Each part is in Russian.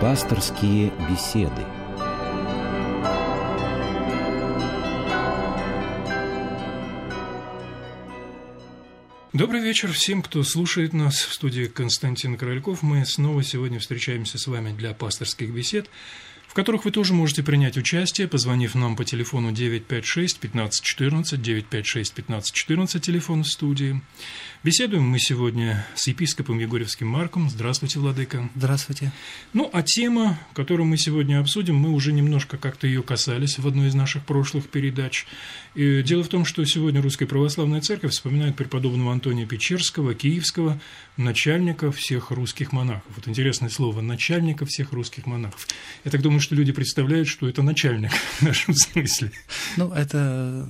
Пасторские беседы. Добрый вечер всем, кто слушает нас в студии Константин Корольков. Мы снова сегодня встречаемся с вами для пасторских бесед в которых вы тоже можете принять участие, позвонив нам по телефону 956 1514 956 1514 телефон в студии. Беседуем мы сегодня с епископом Егорьевским Марком. Здравствуйте, Владыка. Здравствуйте. Ну, а тема, которую мы сегодня обсудим, мы уже немножко как-то ее касались в одной из наших прошлых передач. И дело в том, что сегодня Русская Православная Церковь вспоминает преподобного Антония Печерского, киевского, начальника всех русских монахов. Вот интересное слово «начальника всех русских монахов». Я так думаю, думаю, что люди представляют, что это начальник в нашем смысле. Ну, это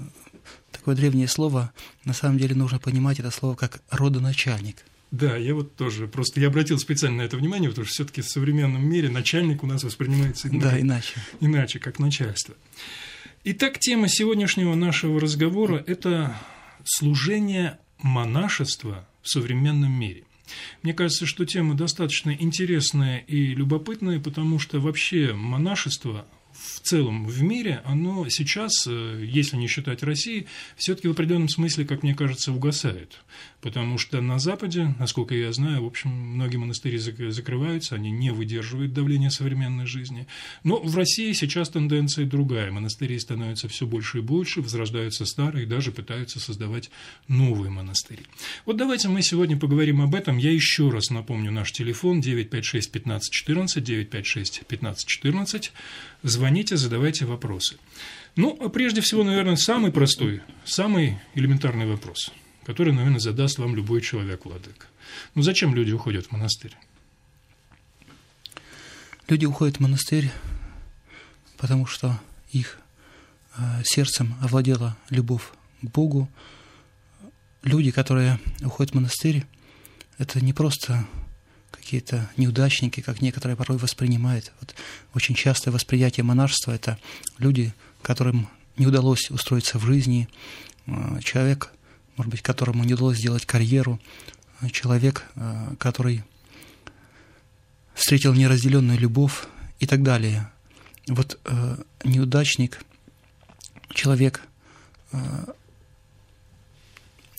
такое древнее слово. На самом деле нужно понимать это слово как родоначальник. Да, я вот тоже. Просто я обратил специально на это внимание, потому что все-таки в современном мире начальник у нас воспринимается иначе. Да, иначе. Иначе, как начальство. Итак, тема сегодняшнего нашего разговора – это служение монашества в современном мире. Мне кажется, что тема достаточно интересная и любопытная, потому что вообще монашество в целом в мире, оно сейчас, э, если не считать России, все-таки в определенном смысле, как мне кажется, угасает. Потому что на Западе, насколько я знаю, в общем, многие монастыри закрываются, они не выдерживают давления современной жизни. Но в России сейчас тенденция другая. Монастыри становятся все больше и больше, возрождаются старые, даже пытаются создавать новые монастыри. Вот давайте мы сегодня поговорим об этом. Я еще раз напомню наш телефон 956 15 14, 956 15 14. Звоните, задавайте вопросы. Ну, а прежде всего, наверное, самый простой, самый элементарный вопрос, который, наверное, задаст вам любой человек, Владыка. Ну, зачем люди уходят в монастырь? Люди уходят в монастырь, потому что их э, сердцем овладела любовь к Богу. Люди, которые уходят в монастырь, это не просто какие-то неудачники, как некоторые порой воспринимают. Вот очень частое восприятие монашества – это люди, которым не удалось устроиться в жизни, э, человек, может быть, которому не удалось сделать карьеру, э, человек, э, который встретил неразделенную любовь и так далее. Вот неудачник, человек,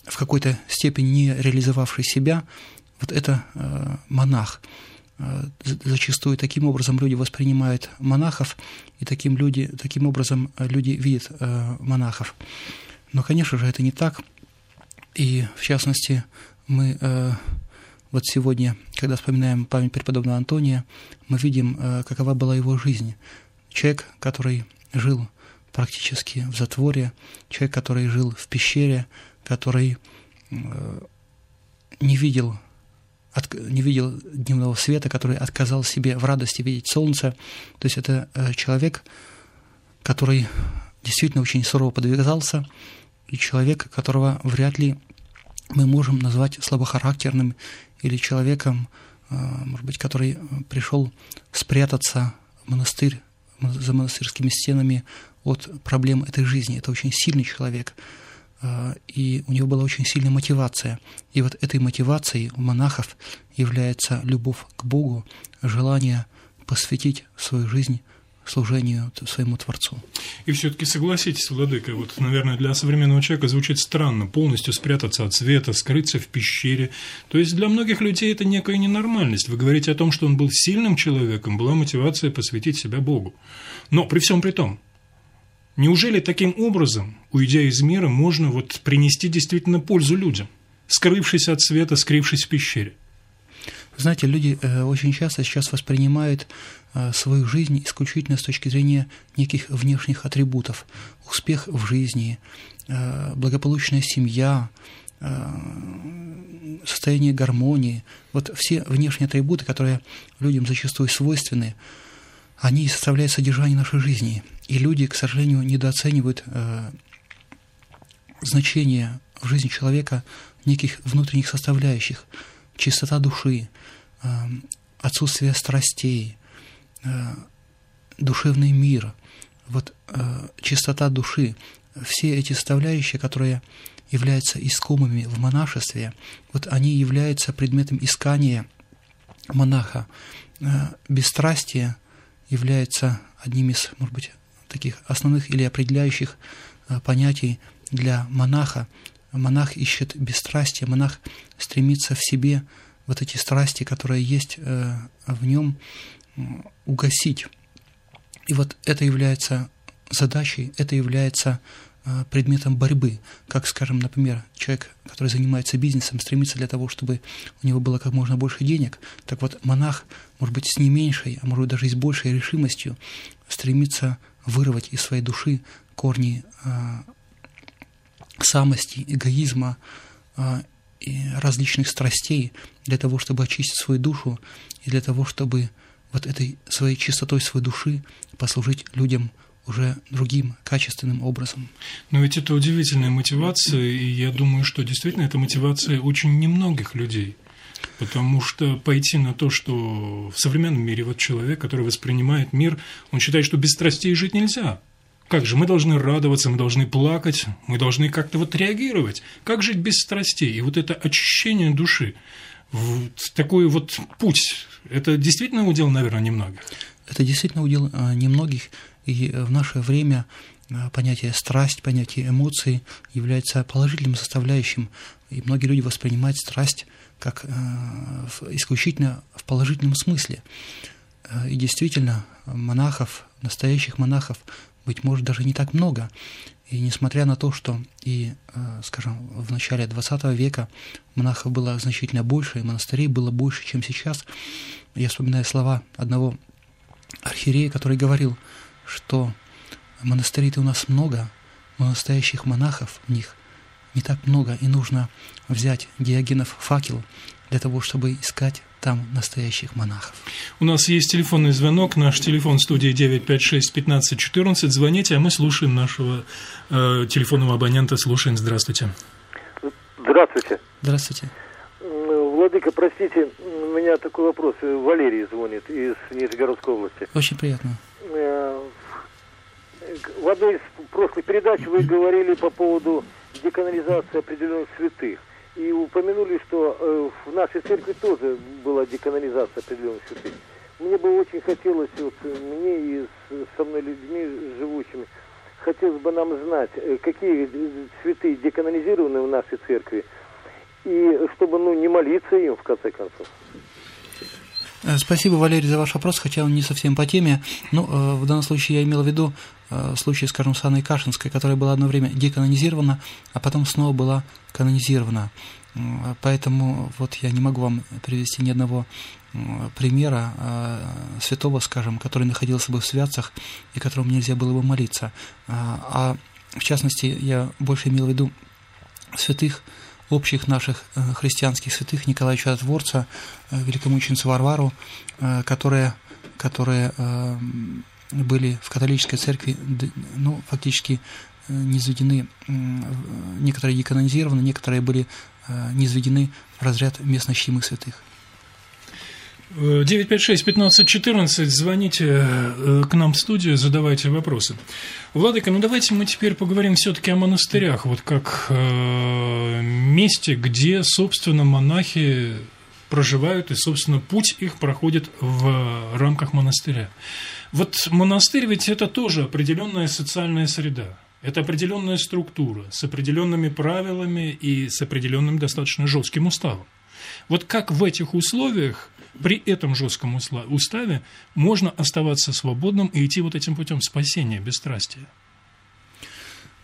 в какой-то степени не реализовавший себя, вот это э, монах. Э, зачастую таким образом люди воспринимают монахов, и таким, люди, таким образом э, люди видят монахов. Но, конечно же, это не так. И, в частности, мы вот сегодня, когда вспоминаем память преподобного Антония, мы видим, какова была его жизнь. Человек, который жил практически в затворе, человек, который жил в пещере, который не видел от, не видел дневного света, который отказал себе в радости видеть солнце. То есть это э, человек, который действительно очень сурово подвигался, и человек, которого вряд ли мы можем назвать слабохарактерным или человеком, э, может быть, который пришел спрятаться в монастырь за монастырскими стенами от проблем этой жизни. Это очень сильный человек – и у него была очень сильная мотивация. И вот этой мотивацией у монахов является любовь к Богу, желание посвятить свою жизнь служению своему Творцу. И все-таки согласитесь, Владыка, вот, наверное, для современного человека звучит странно полностью спрятаться от света, скрыться в пещере. То есть для многих людей это некая ненормальность. Вы говорите о том, что он был сильным человеком, была мотивация посвятить себя Богу. Но при всем при том, Неужели таким образом, уйдя из мира, можно вот принести действительно пользу людям, скрывшись от света, скрывшись в пещере? Знаете, люди э, очень часто сейчас воспринимают э, свою жизнь исключительно с точки зрения неких внешних атрибутов. Успех в жизни, э, благополучная семья, состояние гармонии. Вот все внешние атрибуты, которые людям зачастую свойственны, они составляют содержание нашей жизни. И люди, к сожалению, недооценивают э, значение в жизни человека неких внутренних составляющих. Чистота души, э, отсутствие страстей, э, душевный мир, вот э, чистота души, все эти составляющие, которые являются искомыми в монашестве, вот они являются предметом искания монаха. Бесстрастие является одним из, может быть, таких основных или определяющих понятий для монаха. Монах ищет бесстрастие, монах стремится в себе вот эти страсти, которые есть в нем, угасить. И вот это является задачей, это является э, предметом борьбы, как, скажем, например, человек, который занимается бизнесом, стремится для того, чтобы у него было как можно больше денег, так вот монах, может быть, с не меньшей, а может быть, даже и с большей решимостью стремится вырвать из своей души корни э, самости, эгоизма э, и различных страстей для того, чтобы очистить свою душу и для того, чтобы вот этой своей чистотой своей души послужить людям уже другим качественным образом. Но ведь это удивительная мотивация, и я думаю, что действительно это мотивация очень немногих людей. Потому что пойти на то, что в современном мире вот человек, который воспринимает мир, он считает, что без страстей жить нельзя. Как же, мы должны радоваться, мы должны плакать, мы должны как-то вот реагировать. Как жить без страстей? И вот это очищение души, вот такой вот путь, это действительно удел, наверное, немногих. Это действительно удел а, немногих, и в наше время а, понятие страсть, понятие эмоций является положительным составляющим, и многие люди воспринимают страсть как а, исключительно в положительном смысле. И действительно, монахов, настоящих монахов, быть может, даже не так много. И несмотря на то, что и, скажем, в начале XX века монахов было значительно больше, и монастырей было больше, чем сейчас, я вспоминаю слова одного архиерея, который говорил, что монастырей-то у нас много, но настоящих монахов в них не так много, и нужно взять Диогенов факел для того, чтобы искать там настоящих монахов. У нас есть телефонный звонок, наш телефон студии 956 15 14. Звоните, а мы слушаем нашего э, телефонного абонента. Слушаем. Здравствуйте. Здравствуйте. Здравствуйте. Владыка, простите, у меня такой вопрос. Валерий звонит из Нижегородской области. Очень приятно. Э, в одной из прошлых передач вы говорили по поводу деканализации определенных святых. И упомянули, что э, в нашей церкви тоже была деканализация определенных святых. Мне бы очень хотелось, вот мне и со мной людьми живущими, хотелось бы нам знать, э, какие святые деканонизированы в нашей церкви, и чтобы ну, не молиться им, в конце концов. Э, спасибо, Валерий, за ваш вопрос, хотя он не совсем по теме. Ну, э, в данном случае я имел в виду э, случай, скажем, с Анной Кашинской, которая была одно время деканонизирована, а потом снова была канонизирована. Поэтому вот я не могу вам привести ни одного примера святого, скажем, который находился бы в святцах и которому нельзя было бы молиться. А в частности, я больше имел в виду святых, общих наших э, христианских святых Николая Чудотворца, э, великомученицу Варвару, э, которые, которые были в католической церкви, ну, фактически низведены, некоторые деканонизированы, некоторые были низведены в разряд местно чтимых святых. 956-1514, звоните э, к нам в студию, задавайте вопросы. Владыка, ну давайте мы теперь поговорим все-таки о монастырях, вот как э, месте, где, собственно, монахи проживают, и, собственно, путь их проходит в рамках монастыря. Вот монастырь ведь это тоже определенная социальная среда. Это определенная структура с определенными правилами и с определенным достаточно жестким уставом. Вот как в этих условиях при этом жестком уставе можно оставаться свободным и идти вот этим путем спасения, бесстрастия.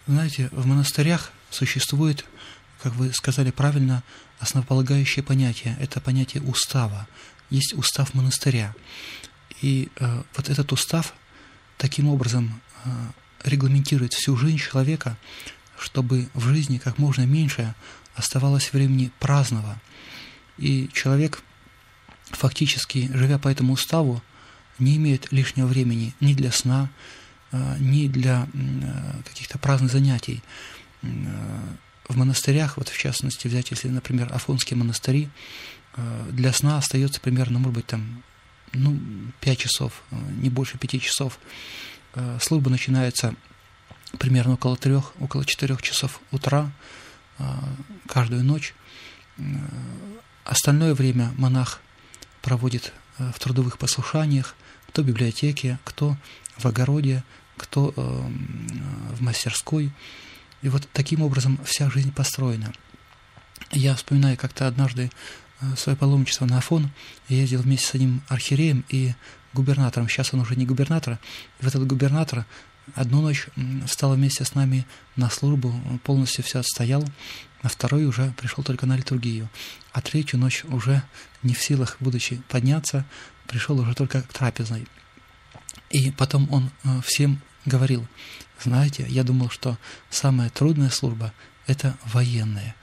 Знаете, в монастырях существует, как вы сказали правильно, основополагающее понятие. Это понятие устава. Есть устав монастыря. И э, вот этот устав таким образом э, регламентирует всю жизнь человека, чтобы в жизни как можно меньше оставалось времени праздного. И человек фактически, живя по этому уставу, не имеет лишнего времени ни для сна, э, ни для э, каких-то праздных занятий. Э, в монастырях, вот в частности взять, если, например, Афонские монастыри, для сна остается примерно, может быть, там, ну, 5 часов, не больше 5 часов. Служба начинается примерно около 3, около 4 часов утра каждую ночь. Остальное время монах проводит в трудовых послушаниях, кто в библиотеке, кто в огороде, кто в мастерской. И вот таким образом вся жизнь построена. Я вспоминаю как-то однажды свое паломничество на Афон. Я ездил вместе с одним архиереем и губернатором. Сейчас он уже не губернатор. И в этот губернатор одну ночь встал вместе с нами на службу, полностью все отстоял. На второй уже пришел только на литургию. А третью ночь уже не в силах, будучи подняться, пришел уже только к трапезной. И потом он э, всем говорил, знаете, я думал, что самая трудная служба – это военная.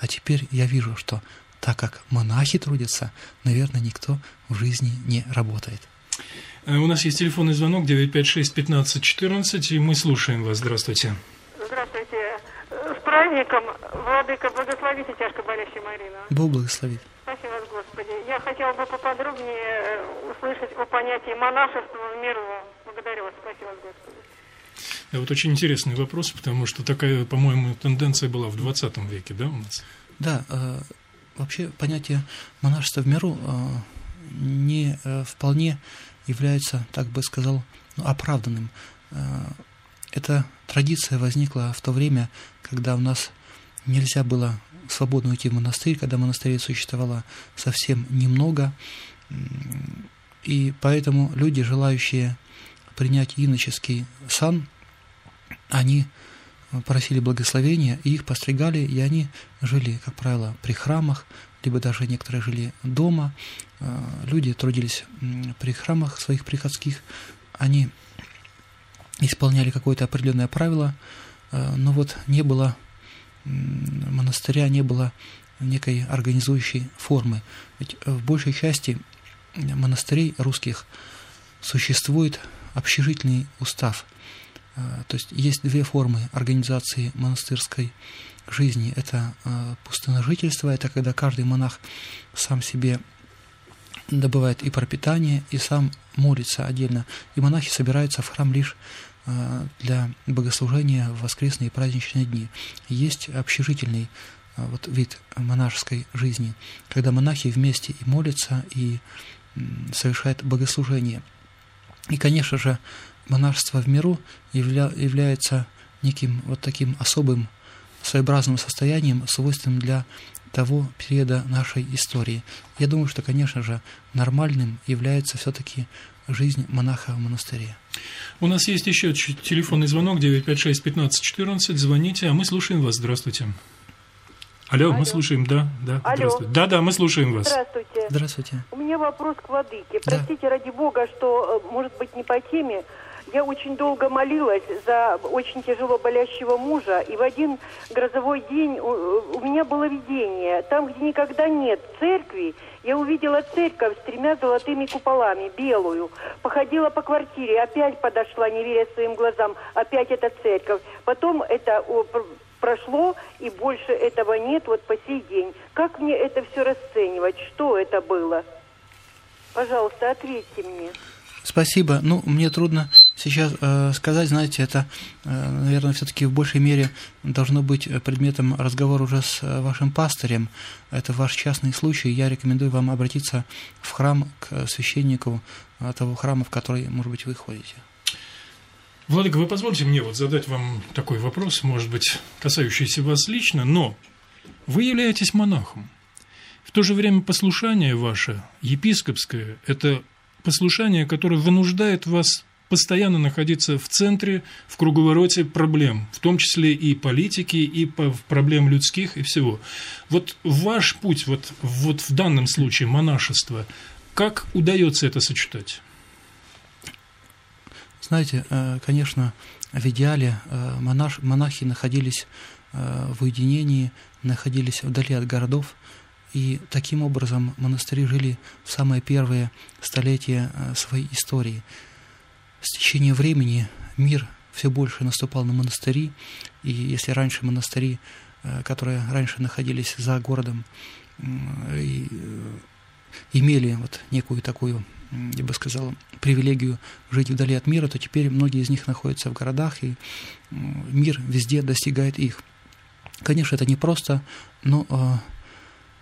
А теперь я вижу, что так как монахи трудятся, наверное, никто в жизни не работает. Э, у нас есть телефонный звонок 956-1514, и мы слушаем вас. Здравствуйте. Здравствуйте. Праздником, Владыка, благословите тяжко болящую Марину. Бог благословит. Спасибо вас, Господи. Я хотела бы поподробнее э, услышать о понятии монашества в миру. Благодарю вас. Спасибо вас, Господи. Да, вот очень интересный вопрос, потому что такая, по-моему, тенденция была в 20 веке, да, у нас? Да, э, вообще понятие монашества в миру э, не вполне является, так бы сказал, ну, оправданным. Э, эта традиция возникла в то время, когда у нас нельзя было свободно уйти в монастырь, когда монастырей существовало совсем немного, и поэтому люди, желающие принять иноческий сан, они просили благословения, и их постригали, и они жили, как правило, при храмах, либо даже некоторые жили дома. Э, люди трудились при храмах своих приходских, они исполняли какое-то определенное правило, э, но вот не было монастыря, не было некой организующей формы. Ведь в большей части монастырей русских существует общежительный устав. Э, то есть есть две формы организации монастырской жизни. Это э, пустыножительство, это когда каждый монах сам себе добывает и пропитание, и сам молится отдельно. И монахи собираются в храм лишь э, для богослужения в воскресные и праздничные дни. Есть общежительный вот, вид монашеской жизни, когда монахи вместе и молятся, и совершают богослужение. И, конечно же, монашество в миру явля, является неким вот таким особым своеобразным состоянием, свойственным для того периода нашей истории. Я думаю, что, конечно же, нормальным является все-таки жизнь монаха в монастыре. У нас есть еще телефонный звонок 956-1514. Звоните, а мы слушаем вас. Здравствуйте. Алло, Алло. мы слушаем, да, да, Алло. здравствуйте. Да, да, мы слушаем вас. Здравствуйте. Здравствуйте. У меня вопрос к Владыке. Простите, да. ради Бога, что, э, может быть, не по теме, я очень долго молилась за очень тяжело болящего мужа, и в один грозовой день у, у меня было видение. Там, где никогда нет церкви, я увидела церковь с тремя золотыми куполами, белую. Походила по квартире, опять подошла, не веря своим глазам, опять эта церковь. Потом это прошло, и больше этого нет вот по сей день. Как мне это все расценивать? Что это было? Пожалуйста, ответьте мне. Спасибо. Ну, мне трудно сейчас э, сказать, знаете, это, э, наверное, все-таки в большей мере должно быть предметом разговора уже с э, вашим пастырем. Это ваш частный случай. Я рекомендую вам обратиться в храм к священнику э, того храма, в который, может быть, вы ходите. Владыка, вы позвольте мне вот задать вам такой вопрос, может быть, касающийся вас лично, но вы являетесь монахом. В то же время послушание ваше, епископское, это послушание, которое вынуждает вас постоянно находиться в центре, в круговороте проблем, в том числе и политики, и проблем людских, и всего. Вот ваш путь, вот, вот в данном случае монашество, как удается это сочетать? Знаете, э, конечно, в идеале э, монах, монахи находились э, в уединении, находились вдали от городов, и таким образом монастыри жили в самые первые столетия своей истории. С течением времени мир все больше наступал на монастыри, и если раньше монастыри, э, которые раньше находились за городом, и э, имели вот некую такую, я бы сказал, привилегию жить вдали от мира, то теперь многие из них находятся в городах, и мир везде достигает их. Конечно, это непросто, но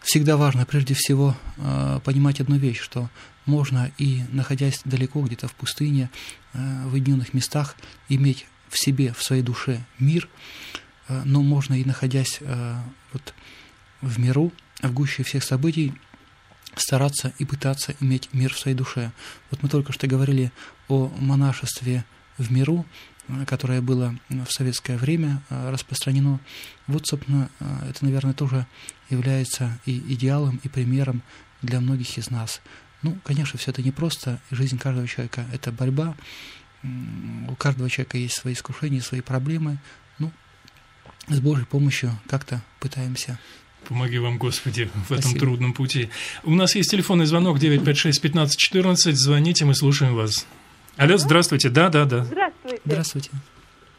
всегда важно прежде всего э, понимать одну вещь, что можно и находясь далеко где-то в пустыне, э, в уединенных местах, иметь в себе, в своей душе мир, э, но можно и находясь э, вот в миру, в гуще всех событий, стараться и пытаться иметь мир в своей душе. Вот мы только что говорили о монашестве в миру, которое было в советское время распространено. Вот, собственно, это, наверное, тоже является и идеалом, и примером для многих из нас. Ну, конечно, все это непросто, жизнь каждого человека – это борьба, у каждого человека есть свои искушения, свои проблемы. Ну, с Божьей помощью как-то пытаемся Помоги вам, Господи, в Спасибо. этом трудном пути. У нас есть телефонный звонок 956-1514. Звоните, мы слушаем вас. Алло, здравствуйте. Да, да, да. Здравствуйте. Здравствуйте.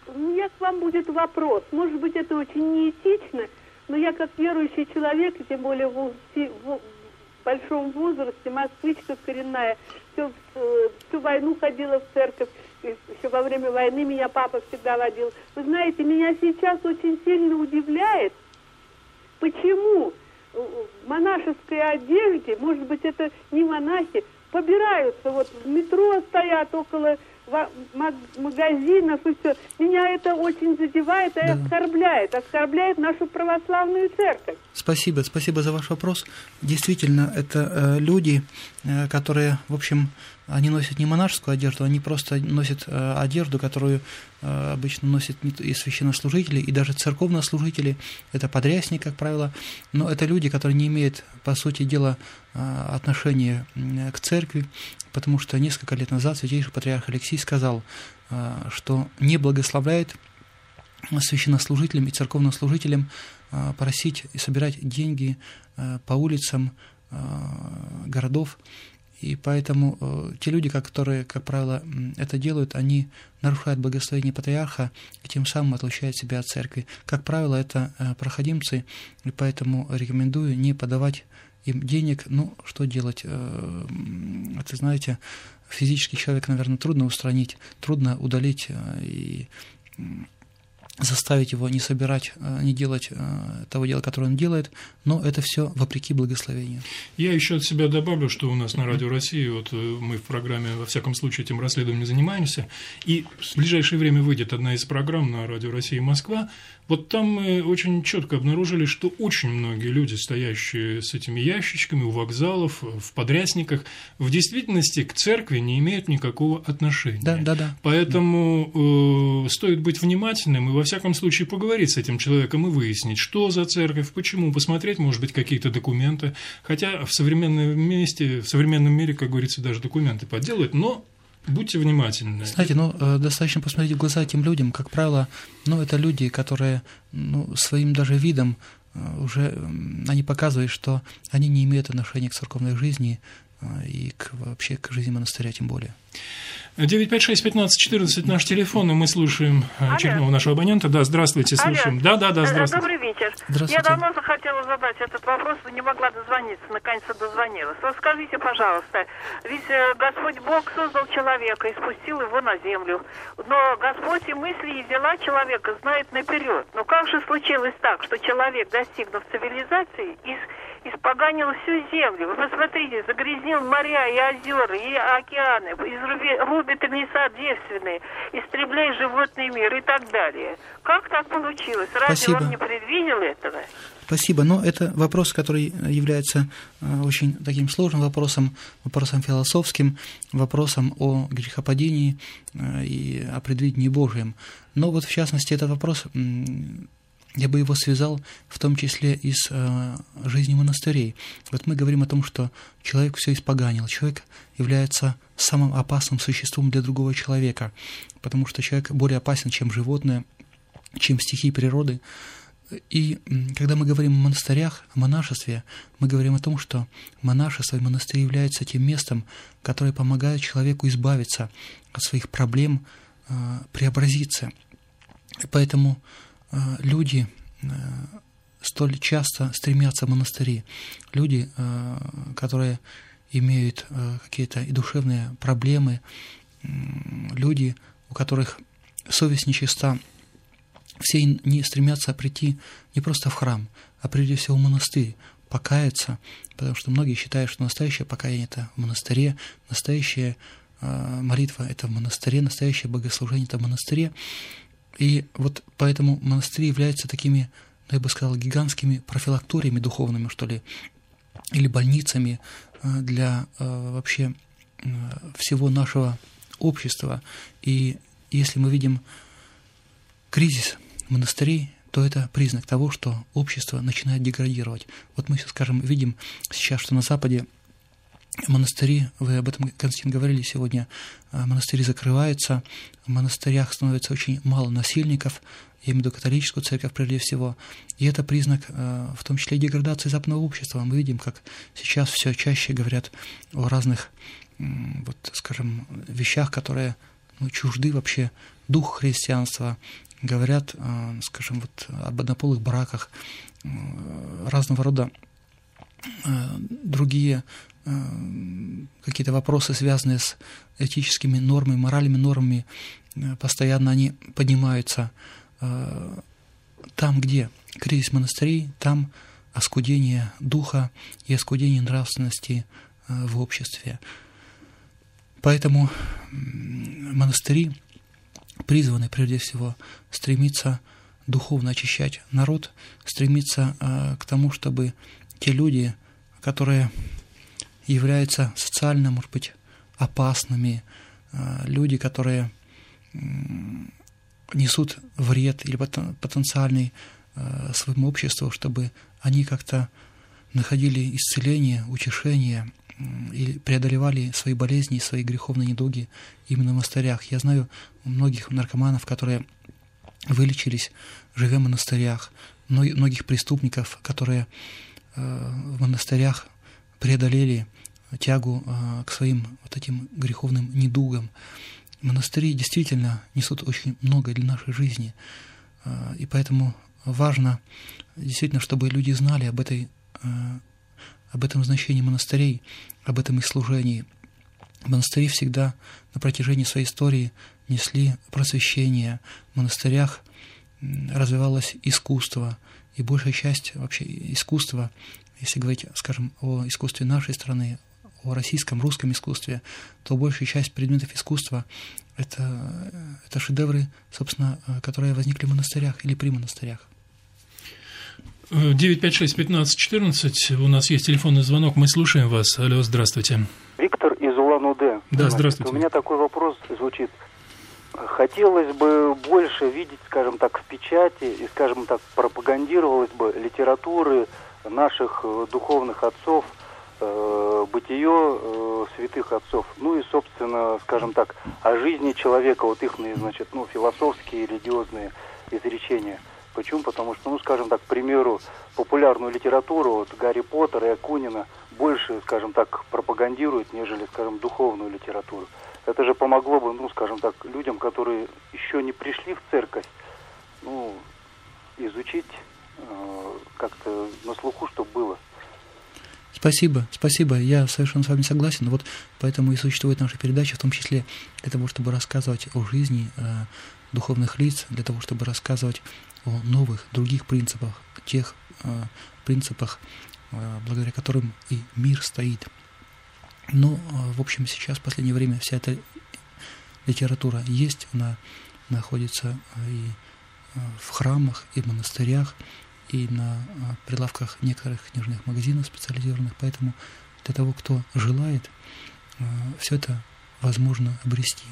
У меня к вам будет вопрос. Может быть, это очень неэтично, но я как верующий человек, и тем более в, в большом возрасте, москвичка коренная, всю, э, всю войну ходила в церковь, еще во время войны меня папа всегда водил. Вы знаете, меня сейчас очень сильно удивляет, почему в монашеской одежде, может быть, это не монахи, побираются, вот в метро стоят около магазинов и все. Меня это очень задевает и да. оскорбляет, оскорбляет нашу православную церковь. Спасибо, спасибо за ваш вопрос. Действительно, это э, люди, э, которые, в общем, они носят не монашескую одежду, они просто носят э, одежду, которую э, обычно носят и священнослужители, и даже церковнослужители. Это подрясник, как правило. Но это люди, которые не имеют, по сути дела, э, отношения к церкви, потому что несколько лет назад святейший патриарх Алексей сказал, э, что не благословляет священнослужителям и церковнослужителям э, просить и собирать деньги э, по улицам городов. И поэтому те люди, которые, как правило, это делают, они нарушают благословение патриарха и тем самым отлучают себя от церкви. Как правило, это проходимцы, и поэтому рекомендую не подавать им денег, ну, что делать? Это, знаете, физический человек, наверное, трудно устранить, трудно удалить э, и заставить его не собирать, э, не делать э, того дела, которое он делает, но это все вопреки благословению. Я еще от себя добавлю, что у нас на Радио России, вот э, мы в программе, во всяком случае, этим расследованием занимаемся, и в ближайшее время выйдет одна из программ на Радио России Москва, вот там мы очень четко обнаружили, что очень многие люди, стоящие с этими ящичками у вокзалов, в подрясниках, в действительности к церкви не имеют никакого отношения. Да, да, да. Поэтому э, стоит быть внимательным и во всяком случае поговорить с этим человеком и выяснить, что за церковь, почему, посмотреть, может быть, какие-то документы. Хотя в современном месте, в современном мире, как говорится, даже документы подделают, но Будьте внимательны. Знаете, ну, э, достаточно посмотреть в глаза этим людям. Как правило, ну, это люди, которые ну, своим даже видом э, уже они показывают, что они не имеют отношения к церковной жизни и к, вообще к жизни монастыря тем более. 956-1514 наш телефон, и мы слушаем э, Алло. очередного нашего абонента. Да, здравствуйте, слушаем. Алло. Да, да, да, э, здравствуйте. Добрый вечер. Здравствуйте. Я давно захотела задать этот вопрос, но не могла дозвониться. Наконец-то дозвонилась. Вот скажите, пожалуйста, ведь э, Господь Бог создал человека и спустил его на землю. Но Господь и мысли, и дела человека знает наперед. Но как же случилось так, что человек, достигнув цивилизации, из испоганил всю землю. Вы посмотрите, загрязнил моря и озера, и океаны, рубит леса девственные, истребляет животный мир и так далее. Как так получилось? Разве Спасибо. он не предвидел этого? Спасибо. Но это вопрос, который является э, очень таким сложным вопросом, вопросом философским, вопросом о грехопадении э, и о предвидении Божьем. Но вот в частности этот вопрос я бы его связал в том числе и с э, жизнью монастырей. Вот мы говорим о том, что человек все испоганил, человек является самым опасным существом для другого человека, потому что человек более опасен, чем животное, чем стихии природы. И когда мы говорим о монастырях, о монашестве, мы говорим о том, что монашество и монастырь являются тем местом, которое помогает человеку избавиться от своих проблем, э, преобразиться. И поэтому люди э, столь часто стремятся в монастыри, люди, э, которые имеют какие-то и душевные проблемы, люди, у которых совесть нечиста, все не стремятся прийти не просто в храм, а прежде всего в монастырь, покаяться, потому что многие считают, что настоящее покаяние – это в монастыре, настоящая э, молитва – это в монастыре, настоящее богослужение – это в монастыре. И вот поэтому монастыри являются такими, ну, я бы сказал, гигантскими профилакториями духовными, что ли, или больницами э, для э, вообще всего нашего общества. И если мы видим кризис монастырей, то это признак того, что общество начинает деградировать. Вот мы, скажем, видим сейчас, что на Западе монастыри, вы об этом, Константин, говорили сегодня, монастыри закрываются, в монастырях становится очень мало насильников, я имею в виду католическую церковь прежде всего, и это признак в том числе деградации западного общества. Мы видим, как сейчас все чаще говорят о разных, вот, скажем, вещах, которые ну, чужды вообще дух христианства, говорят, э, скажем, вот об однополых браках, э, разного рода э, другие какие-то вопросы, связанные с этическими нормами, моральными нормами, постоянно они поднимаются. Там, где кризис монастырей, там оскудение духа и оскудение нравственности в обществе. Поэтому монастыри призваны прежде всего стремиться духовно очищать народ, стремиться э, к тому, чтобы те люди, которые являются социально, может быть, опасными, э, люди, которые несут вред или потенциальный э, своему обществу, чтобы они как-то находили исцеление, утешение, и преодолевали свои болезни, свои греховные недуги именно в монастырях. Я знаю многих наркоманов, которые вылечились, живя в монастырях, многих преступников, которые э, в монастырях преодолели тягу э, к своим вот этим греховным недугам. Монастыри действительно несут очень много для нашей жизни, э, и поэтому важно действительно, чтобы люди знали об этой об этом значении монастырей, об этом их служении. Монастыри всегда на протяжении своей истории несли просвещение. В монастырях развивалось искусство, и большая часть вообще искусства, если говорить, скажем, о искусстве нашей страны, о российском, русском искусстве, то большая часть предметов искусства это, это шедевры, собственно, которые возникли в монастырях или при монастырях. 956-1514, у нас есть телефонный звонок, мы слушаем вас. Алло, здравствуйте. Виктор из Улан-Удэ. Да, здравствуйте. У меня такой вопрос звучит. Хотелось бы больше видеть, скажем так, в печати и, скажем так, пропагандировалась бы литературы наших э, духовных отцов, э, бытие э, святых отцов, ну и, собственно, скажем так, о жизни человека, вот их, значит, ну, философские, религиозные изречения – Почему? Потому что, ну, скажем так, к примеру, популярную литературу, вот Гарри Поттер и Акунина больше, скажем так, пропагандируют, нежели, скажем, духовную литературу. Это же помогло бы, ну, скажем так, людям, которые еще не пришли в церковь, ну, изучить э, как-то на слуху, чтобы было. Спасибо, спасибо. Я совершенно с вами согласен. Вот поэтому и существует наша передача, в том числе для того, чтобы рассказывать о жизни э, духовных лиц, для того, чтобы рассказывать о новых, других принципах, тех э, принципах, э, благодаря которым и мир стоит. Но, э, в общем, сейчас, в последнее время, вся эта литература есть, она находится и э, в храмах, и в монастырях, и на прилавках некоторых книжных магазинов специализированных, поэтому для того, кто желает, все это возможно обрести.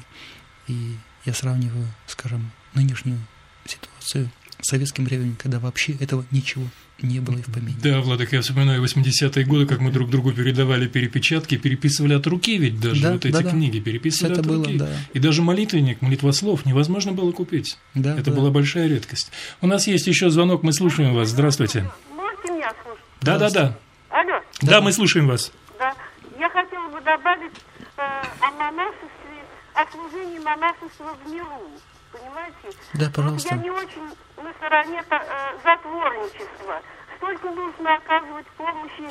И я сравниваю, скажем, нынешнюю ситуацию советским временем, когда вообще этого ничего не было и в помине. Да, Владык, я вспоминаю 80-е годы, как мы друг другу передавали перепечатки, переписывали от руки ведь даже да, вот эти да, книги, переписывали это от было, руки. Да. И даже молитвенник, молитвослов невозможно было купить. Да, это да. была большая редкость. У нас есть еще звонок, мы слушаем вас. Здравствуйте. Можете меня слушать? Да, да, да. Алло. Да, да, мы слушаем вас. Да. Я хотела бы добавить э, о монашестве, о служении монашества в миру понимаете? Да, пожалуйста. Вот я не очень на стороне э, затворничества. Столько нужно оказывать помощи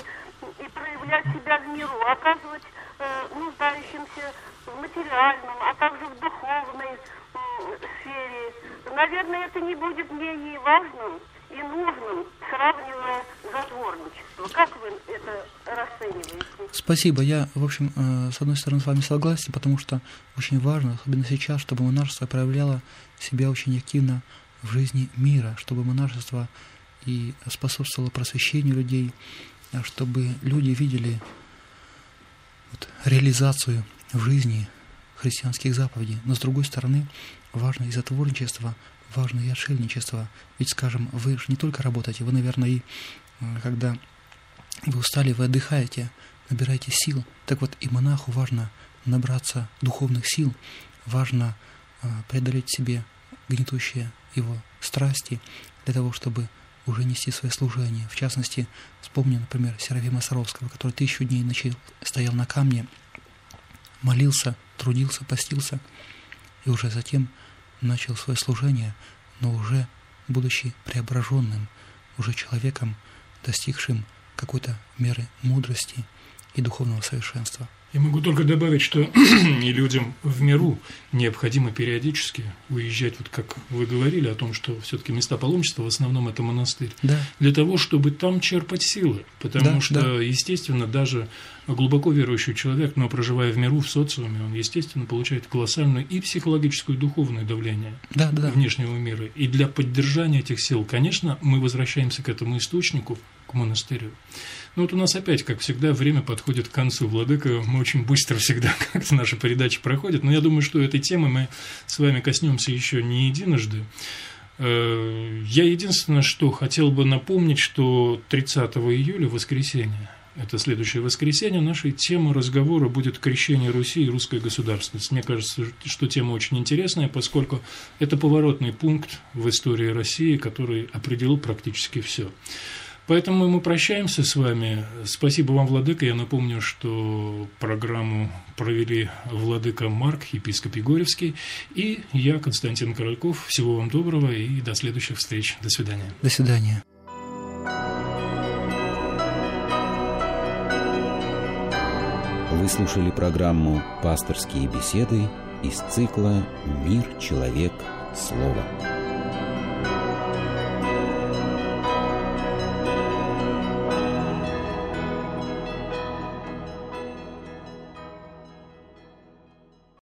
и проявлять себя в миру, оказывать э, нуждающимся в материальном, а также в духовной э, сфере. Наверное, это не будет менее важным и нужным, сравнивая затворничество. Как вы это расцениваете? Спасибо. Я, в общем, э, с одной стороны с вами согласен, потому что очень важно, особенно сейчас, чтобы монашество проявляло себя очень активно в жизни мира, чтобы монашество и способствовало просвещению людей, а чтобы люди видели вот, реализацию в жизни христианских заповедей. Но с другой стороны, важно и затворничество, важно и отшельничество. Ведь, скажем, вы же не только работаете, вы, наверное, и э, когда вы устали, вы отдыхаете, набираете сил. Так вот, и монаху важно набраться духовных сил, важно э, преодолеть себе гнетущие его страсти для того, чтобы уже нести свое служение. В частности, вспомню, например, Серафима Саровского, который тысячу дней ночей стоял на камне, молился, трудился, постился, и уже затем начал свое служение, но уже будучи преображенным, уже человеком, достигшим какой-то меры мудрости и духовного совершенства – я могу только добавить, что и людям в миру необходимо периодически уезжать, вот как вы говорили о том, что все-таки места паломничества в основном это монастырь, да. для того, чтобы там черпать силы. Потому да, что, да. естественно, даже глубоко верующий человек, но проживая в миру, в социуме, он, естественно, получает колоссальное и психологическое, и духовное давление да, да. внешнего мира. И для поддержания этих сил, конечно, мы возвращаемся к этому источнику, к монастырю. Ну вот у нас опять, как всегда, время подходит к концу. Владыка, мы очень быстро всегда как-то наша передача проходит, но я думаю, что этой темы мы с вами коснемся еще не единожды. Э, я единственное, что хотел бы напомнить, что 30 июля, воскресенье, это следующее воскресенье, нашей тема разговора будет крещение Руси и русская государственность. Мне кажется, что тема очень интересная, поскольку это поворотный пункт в истории России, который определил практически все. Поэтому мы прощаемся с вами. Спасибо вам, Владыка. Я напомню, что программу провели Владыка Марк, епископ Егорьевский, и я, Константин Корольков. Всего вам доброго и до следующих встреч. До свидания. До свидания. Вы слушали программу «Пасторские беседы» из цикла «Мир, человек, слово».